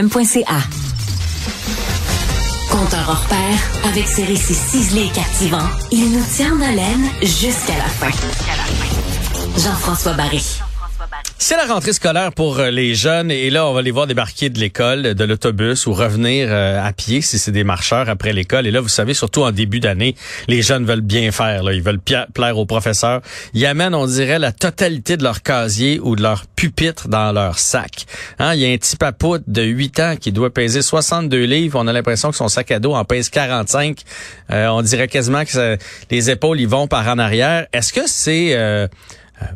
M.ca. Compteur hors pair, avec ses récits ciselés et captivants, il nous tient en haleine jusqu'à la fin. Jean-François Barry. C'est la rentrée scolaire pour euh, les jeunes et là, on va les voir débarquer de l'école, de l'autobus ou revenir euh, à pied si c'est des marcheurs après l'école. Et là, vous savez, surtout en début d'année, les jeunes veulent bien faire. Là. Ils veulent plaire aux professeurs. Ils amènent, on dirait, la totalité de leur casier ou de leur pupitre dans leur sac. Hein? Il y a un petit papout de 8 ans qui doit peser 62 livres. On a l'impression que son sac à dos en pèse 45. Euh, on dirait quasiment que les épaules, ils vont par en arrière. Est-ce que c'est... Euh,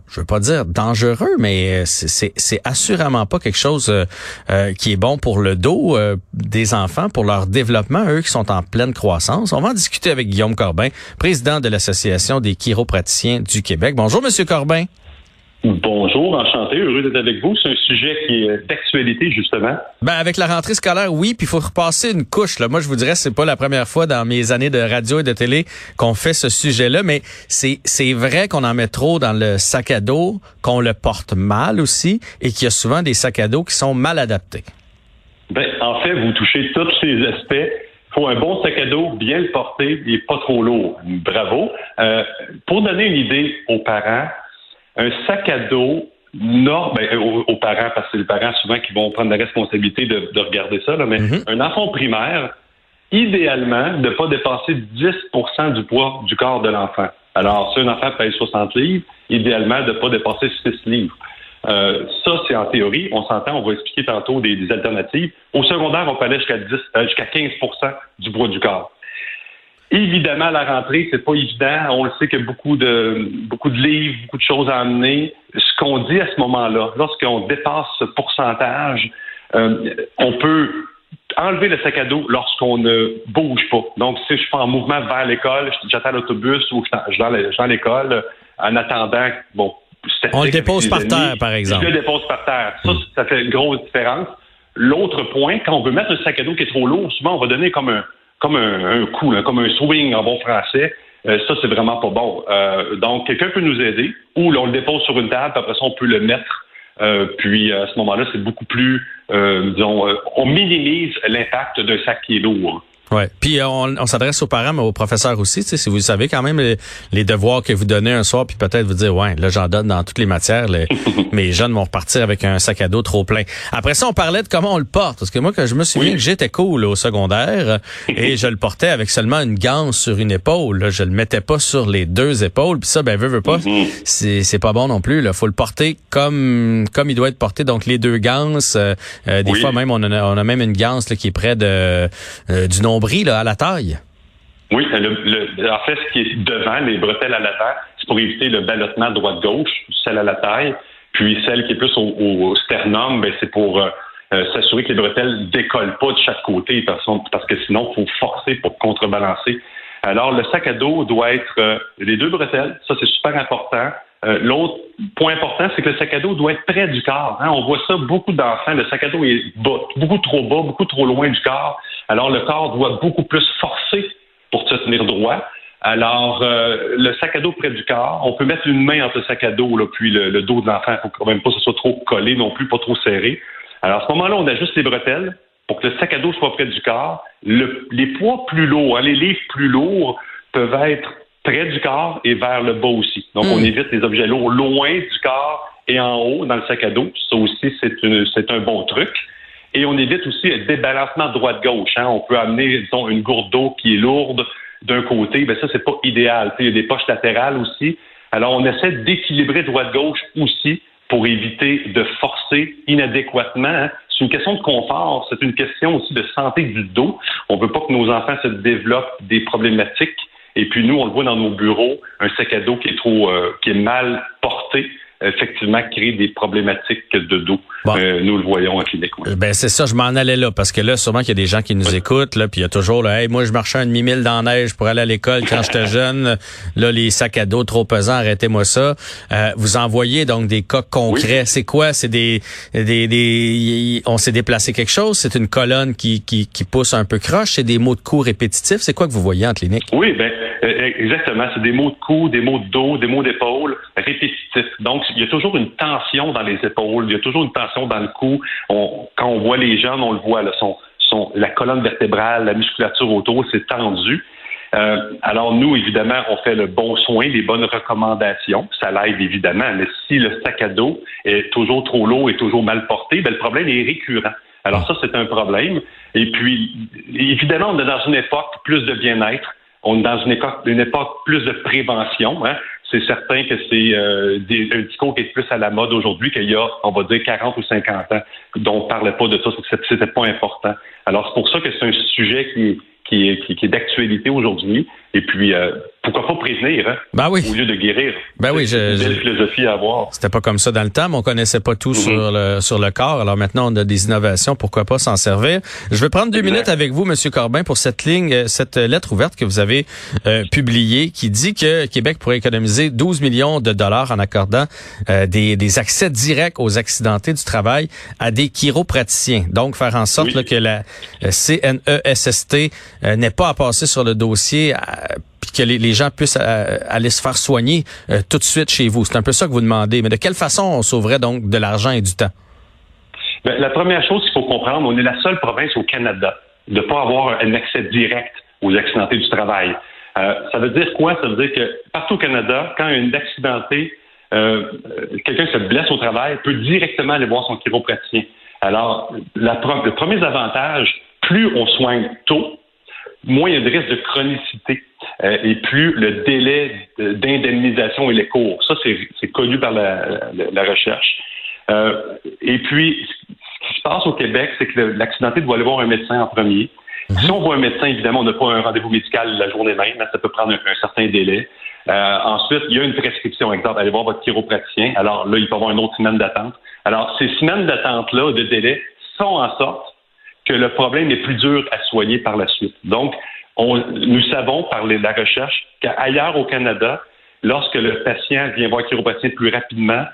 je veux pas dire dangereux, mais c'est assurément pas quelque chose euh, euh, qui est bon pour le dos des enfants, pour leur développement, eux qui sont en pleine croissance. On va en discuter avec Guillaume Corbin, président de l'Association des chiropraticiens du Québec. Bonjour, Monsieur Corbin. Bonjour, enchanté, heureux d'être avec vous. C'est un sujet qui est d'actualité, justement. Ben, avec la rentrée scolaire, oui, puis il faut repasser une couche. Là. Moi, je vous dirais, c'est pas la première fois dans mes années de radio et de télé qu'on fait ce sujet-là, mais c'est, c'est vrai qu'on en met trop dans le sac à dos, qu'on le porte mal aussi, et qu'il y a souvent des sacs à dos qui sont mal adaptés. Ben, en fait, vous touchez tous ces aspects. Il faut un bon sac à dos, bien le porter, et pas trop lourd. Bravo. Euh, pour donner une idée aux parents, un sac à dos non, ben, aux, parents, parce que c'est les parents souvent qui vont prendre la responsabilité de, regarder ça, mais mhm. un enfant primaire, idéalement, de ne pas dépasser 10% du poids du corps de l'enfant. Alors, si un enfant pèse 60 livres, idéalement, de ne pas dépasser 6 livres. Euh, ça, c'est en théorie. On s'entend, on va expliquer tantôt des, alternatives. Au secondaire, on peut aller jusqu'à euh, jusqu'à 15% du poids du corps. Évidemment, la rentrée, c'est pas évident. On le sait qu'il y a beaucoup de, beaucoup de livres, beaucoup de choses à amener. Ce qu'on dit à ce moment-là, lorsqu'on dépasse ce pourcentage, euh, on peut enlever le sac à dos lorsqu'on ne bouge pas. Donc, si je suis en mouvement vers l'école, j'attends l'autobus ou je suis dans l'école, en attendant, bon, on le dépose par terre, par exemple. Je le dépose par terre. Ça, ça fait une grosse différence. L'autre point, quand on veut mettre un sac à dos qui est trop lourd, souvent on va donner comme un, comme un, coup, comme un swing en bon français. Euh, ça, c'est vraiment pas bon. Euh, donc, quelqu'un peut nous aider ou on le dépose sur une table, puis après ça, on peut le mettre. Euh, puis à ce moment-là, c'est beaucoup plus, disons, on minimise l'impact d'un sac qui est lourd. Ouais. Puis euh, on, on s'adresse aux parents, mais aux professeurs aussi. Si vous savez quand même les, devoirs que vous donnez un soir, puis peut-être vous dire, ouais, là j'en donne dans toutes les matières. mes jeunes vont repartir avec un sac à dos trop plein. Après ça, on parlait de comment on le porte, parce que moi, quand je me souviens que j'étais cool au secondaire et je le portais avec seulement une ganse sur une épaule, là, je le mettais pas sur les deux épaules. Puis ça, ben veut, veut pas, mm-hmm. c'est c'est pas bon non plus. Il faut le porter comme comme il doit être porté. Donc les deux ganses. Euh, euh, des fois même, on a, on a même une ganse qui est près de du nombre à la taille? Oui, en fait, ce qui est devant, les bretelles à l'avant, c'est pour éviter le ballottement droite-gauche, celle à la taille. Puis celle qui est plus au, sternum, ben, c'est pour euh, euh, s'assurer que les bretelles décollent pas de chaque côté, parce, que sinon, il faut forcer pour contrebalancer. Alors, le sac à dos doit être euh, les deux bretelles, ça c'est super important. L'autre point important, c'est que le sac à dos doit être près du corps. Hein. On voit ça, beaucoup d'enfants, le sac à dos est beaucoup trop bas, beaucoup trop loin du corps. Alors, le corps doit beaucoup plus forcer pour se tenir droit. Alors, euh, le sac à dos près du corps, on peut mettre une main entre le sac à dos là, puis le, dos de l'enfant. Il faut quand même pas que ce soit trop collé non plus, pas trop serré. Alors, à ce moment-là, on ajuste les bretelles pour que le sac à dos soit près du corps. les poids plus lourds, hein, les livres plus lourds peuvent être près du corps et vers le bas aussi. Donc, on hmm. évite les objets lourds loin du corps et en haut dans le sac à dos. Ça aussi, c'est un bon truc. Et on évite aussi le débalancement droite-gauche. Hein. On peut amener, disons, une gourde d'eau qui est lourde d'un côté. Ben ça, c'est pas idéal. Il y a des poches latérales aussi. Alors, on essaie d'équilibrer droite-gauche aussi pour éviter de forcer inadéquatement. Hein. C'est une question de confort, c'est une question aussi de santé du dos. On veut pas que nos enfants se développent des problématiques. Et puis nous, on le voit dans nos bureaux, un sac à dos qui est trop, euh, qui est mal porté effectivement créer des problématiques de dos. Euh, nous le voyons en clinique. Ben c'est ça, je m'en allais là parce que là, sûrement qu'il y a des gens qui nous écoutent là, puis il y a toujours là, hey, moi je marchais un demi mille dans la neige pour aller à l'école quand j'étais jeune. Là, les sacs à dos trop pesants, arrêtez-moi ça. Euh, vous envoyez donc des cas concrets. C'est quoi? C'est des, des, des, on s'est déplacé quelque chose? C'est une colonne qui, qui, qui pousse un peu croche? C'est des mots de coups répétitifs? C'est quoi que vous voyez en clinique? Oui, ben exactement. C'est des mots de cou, des mots de dos, des mots d'épaule répétitifs. Donc, il y a toujours une tension dans les épaules, il y a toujours une tension dans le cou. quand on voit les jeunes, on le voit, là, son, son, la colonne vertébrale, la musculature autour, c'est tendu. Euh, alors nous, évidemment, on fait le bon soin, les bonnes recommandations. Ça l'aide évidemment, mais si le sac à dos est toujours trop lourd et toujours mal porté, ben, le problème est récurrent. Alors ça, c'est un problème. Et puis, évidemment, on est dans une époque plus de bien-être. On est dans une époque, une époque plus de prévention. Hein. C'est certain que c'est euh, un discours qui est plus à la mode aujourd'hui qu'il y a, on va dire, 40 ou 50 ans, dont on ne parlait pas de ça, c'était pas important. Alors, c'est pour ça que c'est un sujet qui, qui est, qui, est d'actualité aujourd'hui. Et puis, euh, pourquoi pas prévenir, hein, ben oui. au lieu de guérir. Ben oui, je, philosophie à avoir. C'était pas comme ça dans le temps, mais on connaissait pas tout mm-hmm. sur le sur le corps. Alors maintenant, on a des innovations, pourquoi pas s'en servir? Je vais prendre deux minutes avec vous, Monsieur Corbin, pour cette ligne, euh, cette lettre ouverte que vous avez euh, publiée, qui dit que Québec pourrait économiser 12 millions de dollars en accordant euh, des, des accès directs aux accidentés du travail à des chiropraticiens. Donc, faire en sorte que la CNESST n'ait pas à passer sur le dossier puis que les, gens puissent euh, aller se faire soigner euh, tout de suite chez vous. C'est un peu ça que vous demandez. Mais de quelle façon on sauverait donc de l'argent et du temps? Bien, la première chose qu'il faut comprendre, on est la seule province au Canada de ne pas avoir un accès direct aux accidentés du travail. Euh, ça veut dire quoi? Ça veut dire que partout au Canada, quand un accidenté, quelqu'un se blesse au travail, peut directement aller voir son chiropraticien. Alors, le premier avantage, plus on soigne tôt, moins il y a de risque de chronicité euh, et plus le délai d'indemnisation est court. Ça, c'est connu par la, recherche. Euh, et puis, ce qui se passe au Québec, c'est que l'accidenté doit aller voir un médecin en premier. Mhm. Si on voit un médecin, évidemment, on n'a pas un rendez-vous médical la journée même, ça peut prendre un, certain délai. Euh, ensuite, il y a une prescription, exemple, allez voir votre chiropraticien. Alors là, il peut avoir une autre semaine d'attente. Alors, ces semaines d'attente-là, de délai, sont en sorte que le problème est plus dur à soigner par la suite. Donc, nous savons par la recherche qu'ailleurs au Canada, lorsque le patient vient voir le chiropraticien plus rapidement,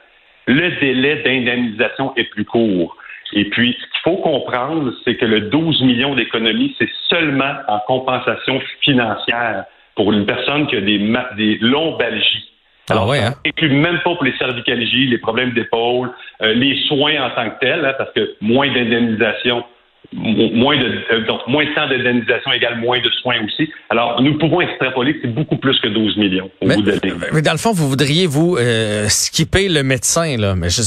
le délai d'indemnisation est plus court. Et puis, ce qu'il faut comprendre, c'est que le 12 millions d'économies, c'est seulement en compensation financière pour une personne qui a des, des lombalgies. Ah Alors, ouais, hein? Et même pas pour les cervicalgies, les problèmes d'épaule, euh, les soins en tant que tels, hein, parce que moins d'indemnisation, moins de euh, donc moins de temps d'indemnisation égale moins de soins aussi. Alors nous pouvons extrapoler que c'est beaucoup plus que 12 millions au mais, bout de Mais dans le fond, vous voudriez vous euh, skipper le médecin là, mais je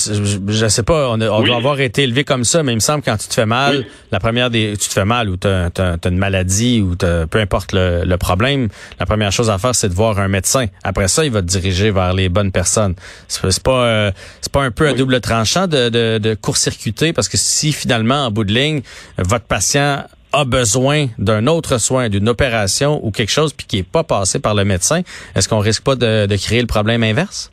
je, sais pas, on, doit avoir été élevé comme ça, mais il me semble que quand tu te fais mal, la première des tu te fais mal ou tu as, une maladie ou peu importe le, le, problème, la première chose à faire c'est de voir un médecin. Après ça, il va te diriger vers les bonnes personnes. C'est pas euh, c'est pas un peu un double tranchant de, de, de court-circuiter parce que si finalement en bout de ligne votre patient a besoin d'un autre soin, d'une opération ou quelque chose puis qui n'est pas passé par le médecin, est-ce qu'on risque pas de, créer le problème inverse?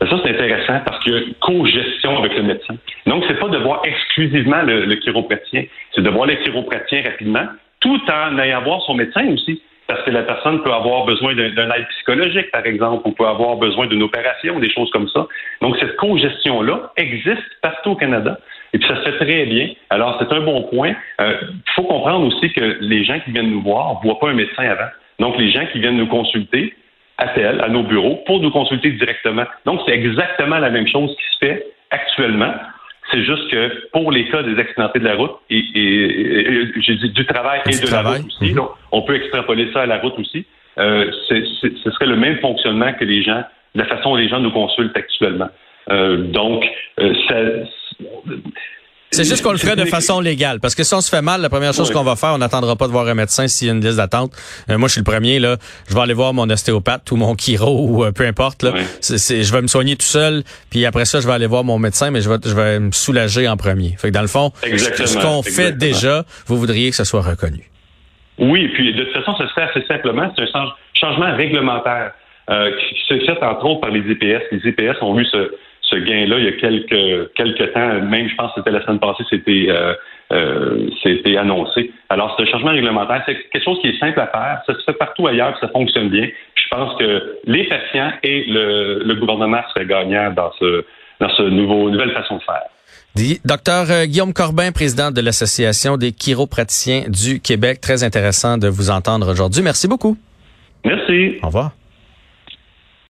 Ça, c'est intéressant parce une co-gestion avec le médecin. Donc, c'est pas de voir exclusivement le, le chiropraticien, c'est de voir le chiropraticien rapidement, tout en ayant voir son médecin aussi. Parce que la personne peut avoir besoin d'un aide psychologique, par exemple, ou peut avoir besoin d'une opération, des choses comme ça. Donc, cette co-gestion-là existe partout au Canada. Et puis ça se fait très bien. Alors, c'est un bon point. Euh, il faut comprendre aussi que les gens qui viennent nous voir ne voient pas un médecin avant. Donc, les gens qui viennent nous consulter appellent à nos bureaux pour nous consulter directement. Donc, c'est exactement la même chose qui se fait actuellement. C'est juste que pour les cas des accidentés de la route, et, j'ai dit du travail et de la route aussi, donc, on peut extrapoler ça à la route aussi, euh, ce serait le même fonctionnement que les gens, la façon dont les gens nous consultent actuellement. Euh, donc, euh, ça, c'est juste qu'on le ferait de façon légale. Parce que si on se fait mal, la première chose qu'on va faire, on n'attendra pas de voir un médecin s'il y a une liste d'attente. Euh, moi, je suis le premier, là. Je vais aller voir mon ostéopathe ou mon chiro ou peu importe, là. je vais me soigner tout seul. Puis après ça, je vais aller voir mon médecin, mais je vais, je vais me soulager en premier. Fait que dans le fond, ce qu'on fait déjà, vous voudriez que ce soit reconnu. Oui, puis de toute façon, ça se fait assez simplement. C'est un changement réglementaire euh, qui se fait entre autres par les EPS. Les EPS ont eu ce, ce gain-là il y a quelques, quelques temps. Même, je pense que c'était la semaine passée, c'était euh, euh, c'était annoncé. Alors, ce changement réglementaire, c'est quelque chose qui est simple à faire. Ça se fait partout ailleurs, ça fonctionne bien. Je pense que les patients et le, le gouvernement seraient gagnants dans ce dans ce nouveau nouvelle façon de faire. Docteur euh, Guillaume Corbin, président de l'Association des chiropraticiens du Québec. Très intéressant de vous entendre aujourd'hui. Merci beaucoup. Merci. Au revoir.